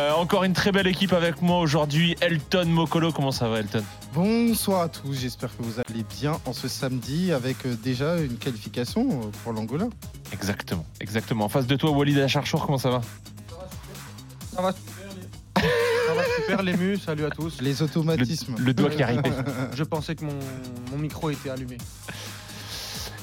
Euh, encore une très belle équipe avec moi aujourd'hui, Elton Mokolo. Comment ça va, Elton? Bonsoir à tous, j'espère que vous allez bien en ce samedi avec euh, déjà une qualification euh, pour l'Angola. Exactement, exactement. En face de toi, Walid Acharchour, comment ça va? Ça va super, les... ça va super, l'ému. Salut à tous. Les automatismes. Le, le doigt qui arrive. Je pensais que mon, mon micro était allumé.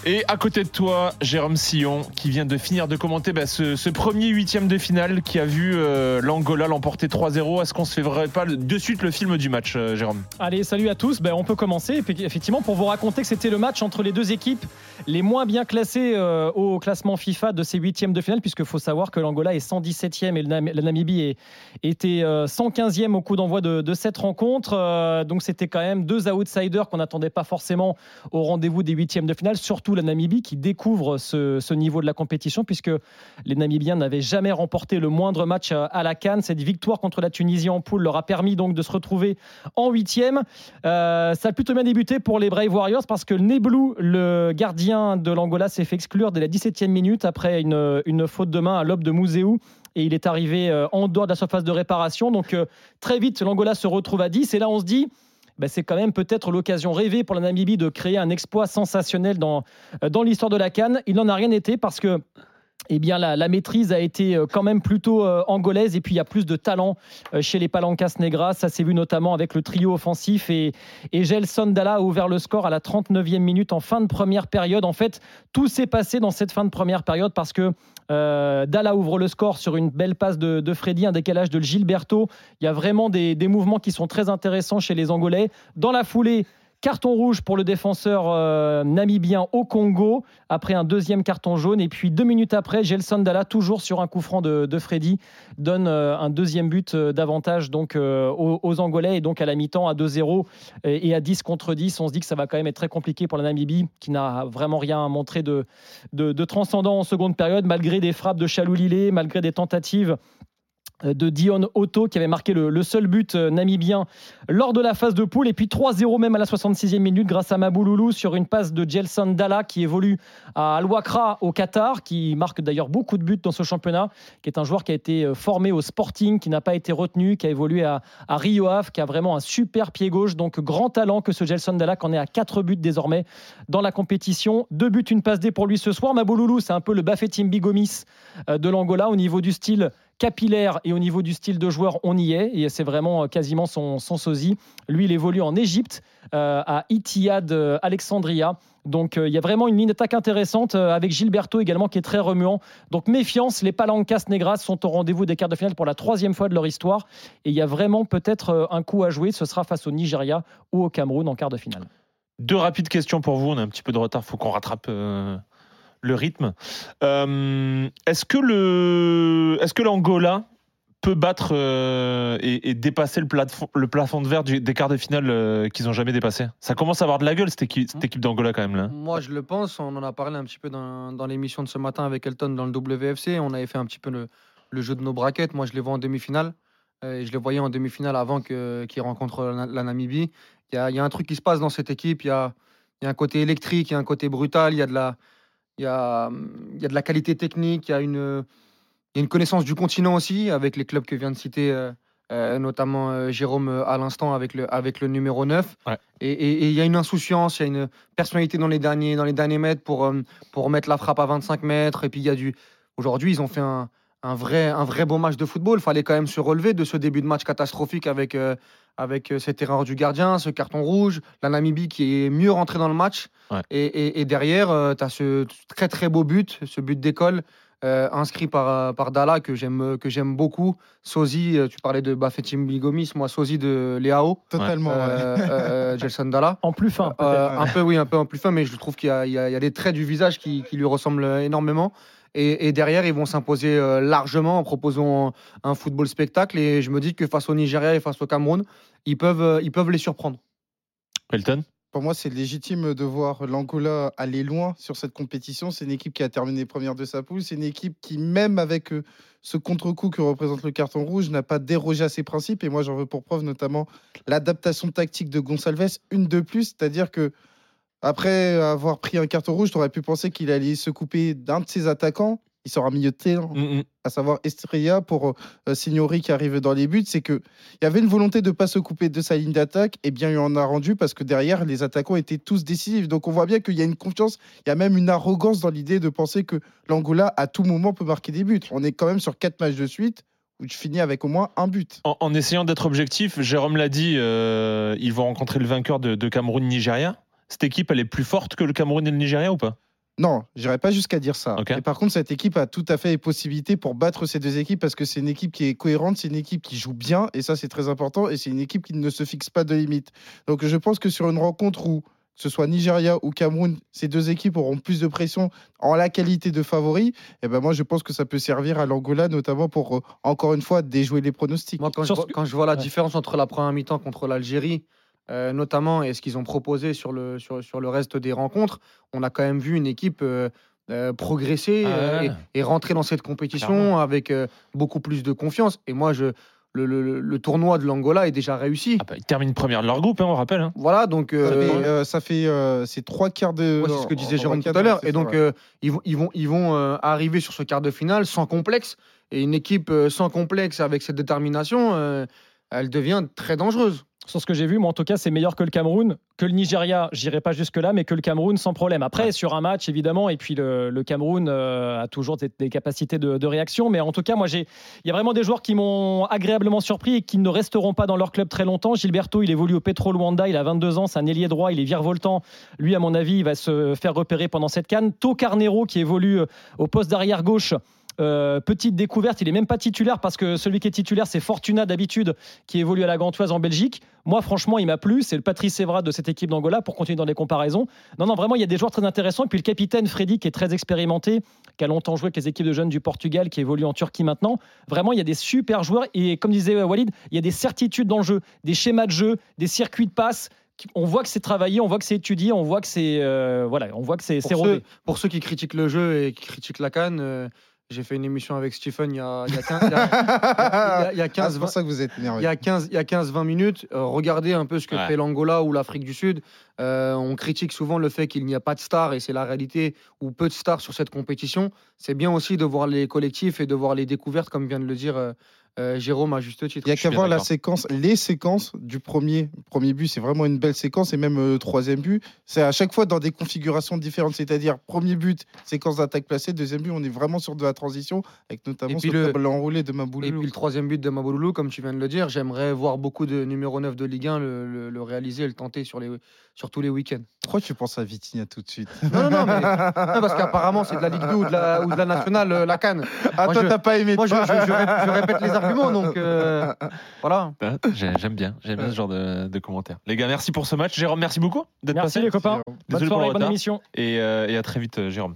Et à côté de toi, Jérôme Sillon, qui vient de finir de commenter bah, ce, ce, premier huitième de finale qui a vu euh, l'Angola l'emporter 3-0. Est-ce qu'on se fait pas de suite le film du match, euh, Jérôme? Allez, salut à tous. Ben, on peut commencer effectivement pour vous raconter que c'était le match entre les deux équipes les moins bien classées euh, au classement FIFA de ces huitièmes de finale, puisqu'il faut savoir que l'Angola est 117e et la Namibie était 115e au coup d'envoi de, de, cette rencontre. donc c'était quand même deux outsiders qu'on n'attendait pas forcément au rendez-vous des huitièmes de finale, surtout la Namibie qui découvre ce, niveau de la compétition puisque les Namibiens n'avaient jamais remporté le moindre match à la Cannes. Cette victoire contre la Tunisie en poule leur a permis donc de se retrouver en huitième. Euh, ça a plutôt bien débuté pour les Brave Warriors parce que Neblou, le gardien de l'Angola, s'est fait exclure dès la 17e minute après une, faute de main à l'aube de Mouzéou et il est arrivé euh, en dehors de la surface de réparation. Donc euh, très vite, l'Angola se retrouve à 10 et là on se dit ben, c'est quand même peut-être l'occasion rêvée pour la Namibie de créer un exploit sensationnel dans, euh, dans l'histoire de la Cannes. Il n'en a rien été parce que eh bien, la, maîtrise a été euh, quand même plutôt euh, angolaise. Et puis, il y a plus de talent chez les Palancas Negras. Ça s'est vu notamment avec le trio offensif. Et, et Gelson Dalla a ouvert le score à la 39e minute en fin de première période. En fait, tout s'est passé dans cette fin de première période parce que euh, Dalla ouvre le score sur une belle passe de, Freddy, un décalage de Gilberto. Il y a vraiment des, mouvements qui sont très intéressants chez les Angolais. Dans la foulée, Carton rouge pour le défenseur euh, namibien au Congo, après un deuxième carton jaune. Et puis deux minutes après, Gelson Dalla, toujours sur un coup franc de, Freddy, donne euh, un deuxième but euh, d'avantage donc, aux, Angolais. Et donc à la mi-temps, à 2-0 et, à 10 contre 10, on se dit que ça va quand même être très compliqué pour la Namibie, qui n'a vraiment rien montré de, de, transcendant en seconde période, malgré des frappes de Chaloulilé, malgré des tentatives de Dion Otto qui avait marqué le, seul but euh, namibien lors de la phase de poule. Et puis 3-0 même à la 66e minute grâce à Mabouloulou sur une passe de Gelson Dalla qui évolue à Al-Wakra au Qatar qui marque d'ailleurs beaucoup de buts dans ce championnat qui est un joueur qui a été euh, formé au Sporting qui n'a pas été retenu qui a évolué à, Rio Ave qui a vraiment un super pied gauche. Donc grand talent que ce Gelson Dalla qui en est à 4 buts désormais dans la compétition. Deux buts une passe D pour lui ce soir. Mabouloulou c'est un peu le Bafetim Bigomis de l'Angola au niveau du style capillaire et au niveau du style de joueur, on y est. Et c'est vraiment euh, quasiment son, sosie. Lui, il évolue en Égypte, euh, à Itihad euh, Alexandria. Donc il y a vraiment une ligne d'attaque intéressante avec Gilberto également qui est très remuant. Donc méfiance, les Palancas Negras sont au rendez-vous des quarts de finale pour la troisième fois de leur histoire. Et il y a vraiment peut-être un coup à jouer. Ce sera face au Nigeria ou au Cameroun en quart de finale. Deux rapides questions pour vous. On a un petit peu de retard. Faut qu'on rattrape le rythme. Euh, est-ce que le, est-ce que l'Angola peut battre euh, et, dépasser le, plafond, le plafond de verre des quarts de finale euh, qu'ils n'ont jamais dépassé? Ça commence à avoir de la gueule cette équipe, cette équipe d'Angola quand même là. Moi je le pense, on en a parlé un petit peu dans, dans l'émission de ce matin avec Elton dans le WFC, on avait fait un petit peu le, le jeu de nos braquettes, moi je les vois en demi-finale, et je les voyais en demi-finale avant qu'ils rencontrent la, Namibie. Il y a, y a, un truc qui se passe dans cette équipe, il y a, y a un côté électrique, il y a un côté brutal, il y a de la il y a, y a de la qualité technique, il y a une, il y a une connaissance du continent aussi, avec les clubs que vient de citer euh, euh, notamment euh, Jérôme à l'instant avec le, avec le numéro 9. Et, il y a une insouciance, il y a une personnalité dans les derniers, dans les derniers mètres pour, pour mettre la frappe à 25 mètres. Et puis il y a du. Aujourd'hui, ils ont fait un, un, vrai, un vrai beau match de football. Il fallait quand même se relever de ce début de match catastrophique avec, avec cette erreur du gardien, ce carton rouge, la Namibie qui est mieux rentrée dans le match. Et, derrière, euh, tu as ce très très beau but, ce but d'école. Euh, inscrit par, euh, par Dala que j'aime que j'aime beaucoup. Sozi, tu parlais de Bafetim Bigomis, moi Sozi de Léao. Totalement. Gelson Dala. En plus fin. un peu oui, un peu en plus fin, mais je trouve qu'il y, y, a des traits du visage qui, qui lui ressemblent énormément. Et, derrière, ils vont s'imposer largement en proposant un, football spectacle. Et je me dis que face au Nigeria et face au Cameroun, ils peuvent, ils peuvent les surprendre. Elton? Pour moi, c'est légitime de voir l'Angola aller loin sur cette compétition. C'est une équipe qui a terminé première de sa poule. C'est une équipe qui, même avec euh, ce contre-coup que représente le carton rouge, n'a pas dérogé à ses principes. Et moi, j'en veux pour preuve notamment l'adaptation tactique de Gonçalves, une de plus. C'est-à-dire que après avoir pris un carton rouge, tu aurais pu penser qu'il allait se couper d'un de ses attaquants. il sort un milieu de terrain, Mm, mm. à savoir Estrella pour euh, Signori qui arrive dans les buts, c'est que il y avait une volonté de pas se couper de sa ligne d'attaque, et bien il en a rendu parce que derrière les attaquants étaient tous décisifs. Donc on voit bien qu'il y a une confiance, il y a même une arrogance dans l'idée de penser que l'Angola à tout moment peut marquer des buts. On est quand même sur quatre matchs de suite où tu finis avec au moins un but. En, en essayant d'être objectif, Jérôme l'a dit, euh, ils vont rencontrer le vainqueur de, de Cameroun-Nigeria. Cette équipe, elle est plus forte que le Cameroun et le Nigeria ou pas? Non, j'irai pas jusqu'à dire ça. Mais par contre, cette équipe a tout à fait les possibilités pour battre ces deux équipes parce que c'est une équipe qui est cohérente, c'est une équipe qui joue bien et ça c'est très important et c'est une équipe qui ne se fixe pas de limites. Donc je pense que sur une rencontre où que ce soit Nigeria ou Cameroun, ces deux équipes auront plus de pression en la qualité de favoris. Et ben moi je pense que ça peut servir à l'Angola notamment pour euh, encore une fois déjouer les pronostics. Moi, quand, je vois, ce que- quand je vois la Ouais. différence entre la première mi-temps contre l'Algérie, euh, notamment, et ce qu'ils ont proposé sur le, sur, sur le reste des rencontres, on a quand même vu une équipe euh, euh, progresser Ah euh, et, et rentrer dans cette compétition Clairement. avec euh, beaucoup plus de confiance. Et moi, je, le, le- le tournoi de l'Angola est déjà réussi. ah bah, Ils terminent première de leur groupe, hein, on rappelle. hein. Voilà, donc. Ça fait, euh, ça fait euh, c'est trois quarts de. Ouais, c'est ce que disait Jérôme tout à l'heure. Et ça, donc, ouais. euh, ils vont, ils vont, ils vont euh, arriver sur ce quart de finale sans complexe. Et une équipe euh, sans complexe, avec cette détermination, euh, elle devient très dangereuse. Sur ce que j'ai vu, moi en tout cas, c'est meilleur que le Cameroun, que le Nigeria. J'irai pas jusque là, mais que le Cameroun sans problème. Après, Ouais. sur un match évidemment, et puis le, le Cameroun euh, a toujours des, des capacités de, de réaction. Mais en tout cas, moi j'ai, il y a vraiment des joueurs qui m'ont agréablement surpris et qui ne resteront pas dans leur club très longtemps. Gilberto, il évolue au Petro Luanda, il a 22 ans, c'est un ailier droit, il est virevoltant. Lui, à mon avis, il va se faire repérer pendant cette canne. To Carnero qui évolue euh, au poste d'arrière gauche. Euh, petite découverte, il est même pas titulaire parce que celui qui est titulaire, c'est Fortuna d'habitude, qui évolue à la Gantoise en Belgique. Moi, franchement, il m'a plu. C'est le Patrice Evra de cette équipe d'Angola pour continuer dans les comparaisons. Non, non, vraiment, il y a des joueurs très intéressants. Et puis le capitaine Freddy, qui est très expérimenté, qui a longtemps joué avec les équipes de jeunes du Portugal, qui évolue en Turquie maintenant. Vraiment, il y a des super joueurs. Et comme disait Walid, il y a des certitudes dans le jeu, des schémas de jeu, des circuits de passe. On voit que c'est travaillé, on voit que c'est étudié, on voit que c'est euh, voilà, on voit que c'est Pour rodé. ceux, pour ceux qui critiquent le jeu et qui critiquent la canne, euh, j'ai fait une émission avec Stephen il y a, il y a 15, il y a- il y a- il y a Ah, 15, c'est pour 20 ça que vous êtes il énervé. y a 15, il y a 15-20 minutes, euh, regardez un peu ce que Ouais. fait l'Angola ou l'Afrique du Sud. Euh, on critique souvent le fait qu'il n'y a pas de stars, et c'est la réalité, ou peu de stars sur cette compétition. C'est bien aussi de voir les collectifs et de voir les découvertes, comme vient de le dire euh, euh, Jérôme à juste titre. Il y a qu'à voir la séquence, les séquences du premier, premier but, c'est vraiment une belle séquence et même le troisième but, c'est à chaque fois dans des configurations différentes, c'est-à-dire premier but, séquence d'attaque placée, deuxième but, on est vraiment sur de la transition avec notamment Et ce le- enroulé de Et Maboulou. puis le troisième but de Mabouloulou, comme tu viens de le dire, j'aimerais voir beaucoup de numéro 9 de Ligue 1 le, le- le réaliser et le tenter sur, les, sur tous les week-ends. Pourquoi tu penses à Vitinha tout de suite? Non, non, non, mais- Non, parce qu'apparemment c'est de la Ligue 2 ou de la, ou de la nationale, euh, la Cannes. Ah, Moi, toi, je- t'as pas aimé Moi je, je répète les arguments, donc euh, voilà. Ah, j'ai- J'aime bien, j'aime bien ce genre de, de commentaires. Les gars, merci pour ce match. Jérôme, merci beaucoup d'être Merci passé. les copains. Désolé Bonne pour le soirée, bonne émission. Et, euh, et à très vite, euh, Jérôme.